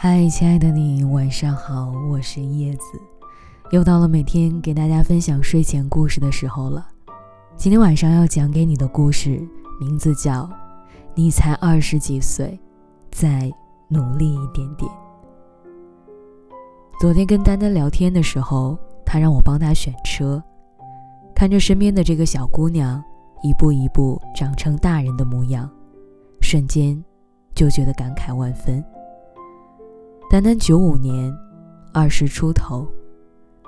嗨，亲爱的你，晚上好，我是叶子，又到了每天给大家分享睡前故事的时候了。今天晚上要讲给你的故事名字叫《你才二十几岁，再努力一点点》。昨天跟丹丹聊天的时候，她让我帮她选车，看着身边的这个小姑娘一步一步长成大人的模样，瞬间就觉得感慨万分。丹丹九五年，二十出头，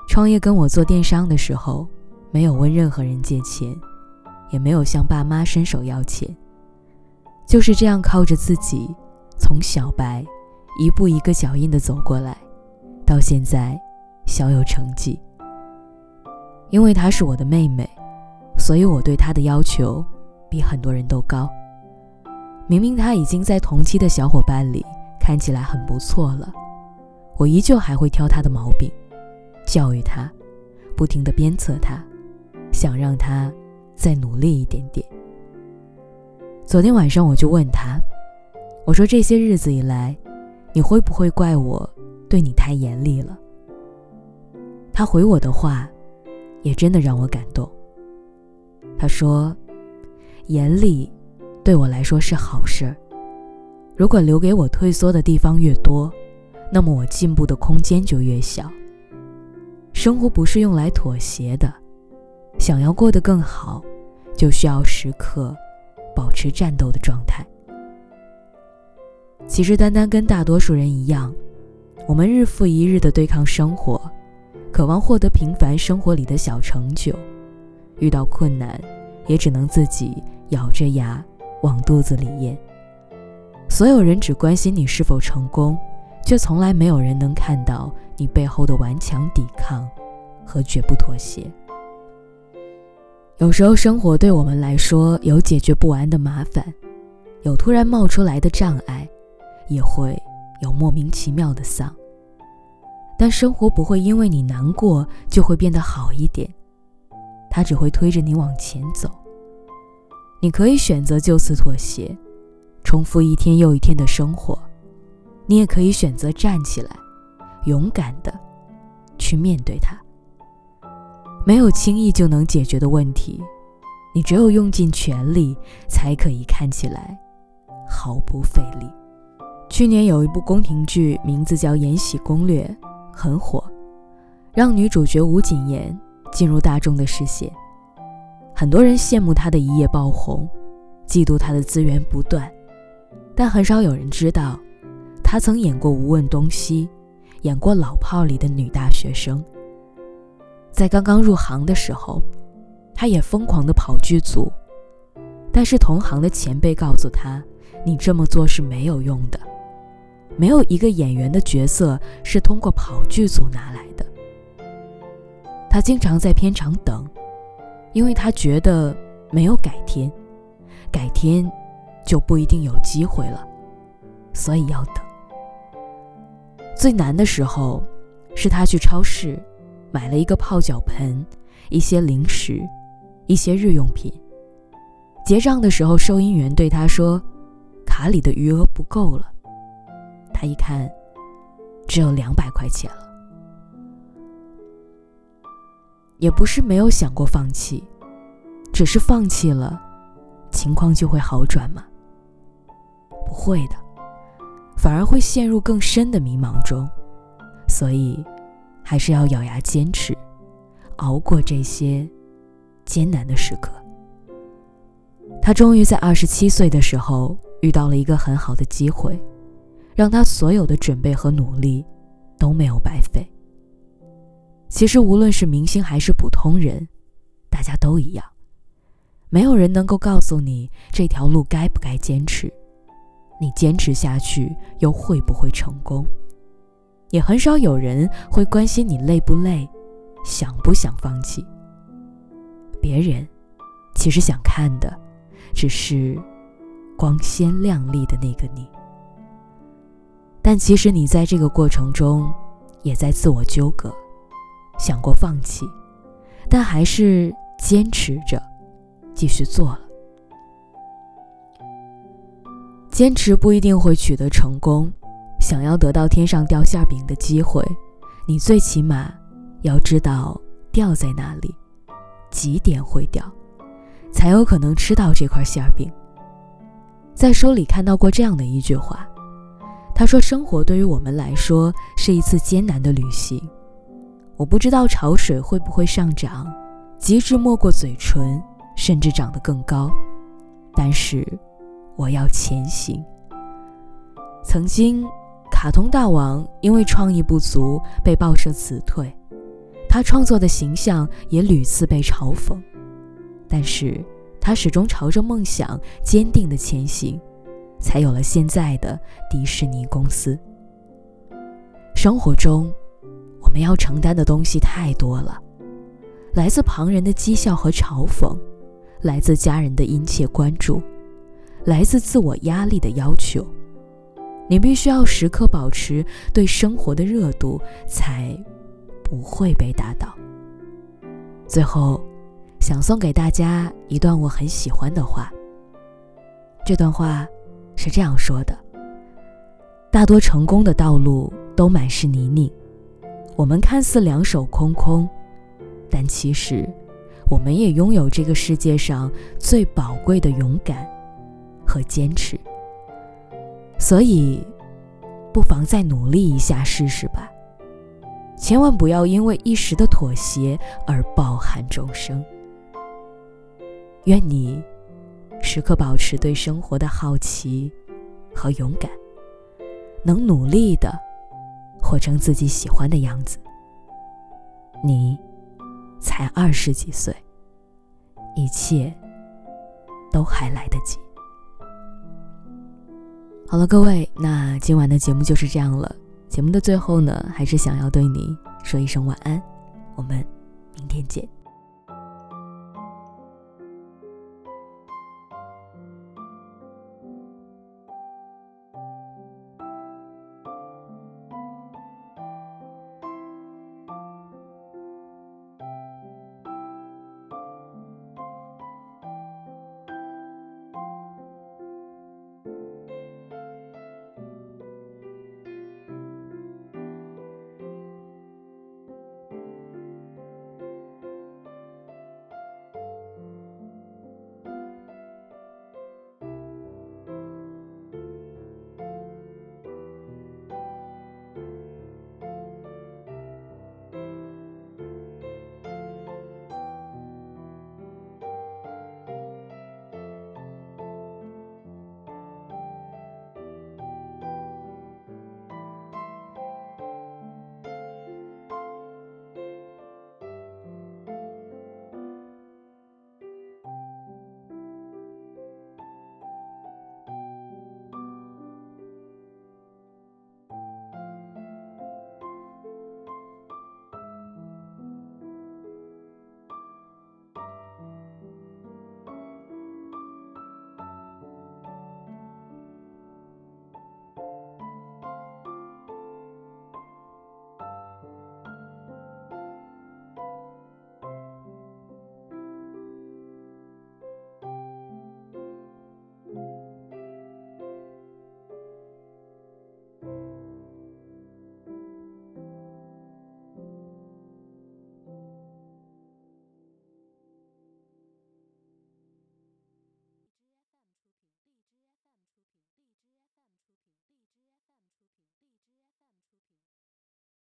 创业跟我做电商的时候，没有问任何人借钱，也没有向爸妈伸手要钱，就是这样靠着自己，从小白一步一个脚印的走过来，到现在小有成绩。因为她是我的妹妹，所以我对她的要求比很多人都高。明明她已经在同期的小伙伴里。看起来很不错了，我依旧还会挑他的毛病，教育他，不停的鞭策他，想让他再努力一点点。昨天晚上我就问他，我说这些日子以来，你会不会怪我对你太严厉了？他回我的话，也真的让我感动。他说，严厉对我来说是好事儿。如果留给我退缩的地方越多，那么我进步的空间就越小。生活不是用来妥协的，想要过得更好，就需要时刻保持战斗的状态。其实，单单跟大多数人一样，我们日复一日的对抗生活，渴望获得平凡生活里的小成就，遇到困难，也只能自己咬着牙往肚子里咽。所有人只关心你是否成功，却从来没有人能看到你背后的顽强抵抗和绝不妥协。有时候，生活对我们来说有解决不完的麻烦，有突然冒出来的障碍，也会有莫名其妙的丧。但生活不会因为你难过就会变得好一点，它只会推着你往前走。你可以选择就此妥协。重复一天又一天的生活，你也可以选择站起来，勇敢的去面对它。没有轻易就能解决的问题，你只有用尽全力，才可以看起来毫不费力。去年有一部宫廷剧，名字叫《延禧攻略》，很火，让女主角吴谨言进入大众的视线。很多人羡慕她的一夜爆红，嫉妒她的资源不断。但很少有人知道，她曾演过《无问东西》，演过《老炮》里的女大学生。在刚刚入行的时候，她也疯狂地跑剧组，但是同行的前辈告诉她：“你这么做是没有用的，没有一个演员的角色是通过跑剧组拿来的。”她经常在片场等，因为她觉得没有改天，改天。就不一定有机会了，所以要等。最难的时候，是他去超市买了一个泡脚盆、一些零食、一些日用品。结账的时候，收银员对他说：“卡里的余额不够了。”他一看，只有两百块钱了。也不是没有想过放弃，只是放弃了，情况就会好转吗？不会的，反而会陷入更深的迷茫中，所以还是要咬牙坚持，熬过这些艰难的时刻。他终于在二十七岁的时候遇到了一个很好的机会，让他所有的准备和努力都没有白费。其实无论是明星还是普通人，大家都一样，没有人能够告诉你这条路该不该坚持。你坚持下去又会不会成功？也很少有人会关心你累不累，想不想放弃。别人其实想看的，只是光鲜亮丽的那个你。但其实你在这个过程中，也在自我纠葛，想过放弃，但还是坚持着，继续做了。坚持不一定会取得成功，想要得到天上掉馅饼的机会，你最起码要知道掉在哪里，几点会掉，才有可能吃到这块馅饼。在书里看到过这样的一句话，他说：“生活对于我们来说是一次艰难的旅行。我不知道潮水会不会上涨，极致没过嘴唇，甚至长得更高，但是我要前行。”曾经，卡通大王因为创意不足被报社辞退，他创作的形象也屡次被嘲讽，但是。他始终朝着梦想坚定的前行，才有了现在的迪士尼公司。生活中，我们要承担的东西太多了，来自旁人的讥笑和嘲讽，来自家人的殷切关注，来自自我压力的要求。你必须要时刻保持对生活的热度，才不会被打倒。最后。想送给大家一段我很喜欢的话。这段话是这样说的：大多成功的道路都满是泥泞，我们看似两手空空，但其实我们也拥有这个世界上最宝贵的勇敢和坚持。所以，不妨再努力一下试试吧。千万不要因为一时的妥协而抱憾终生。愿你时刻保持对生活的好奇和勇敢，能努力的活成自己喜欢的样子。你才二十几岁，一切都还来得及。好了，各位，那今晚的节目就是这样了。节目的最后呢，还是想要对你说一声晚安，我们明天见。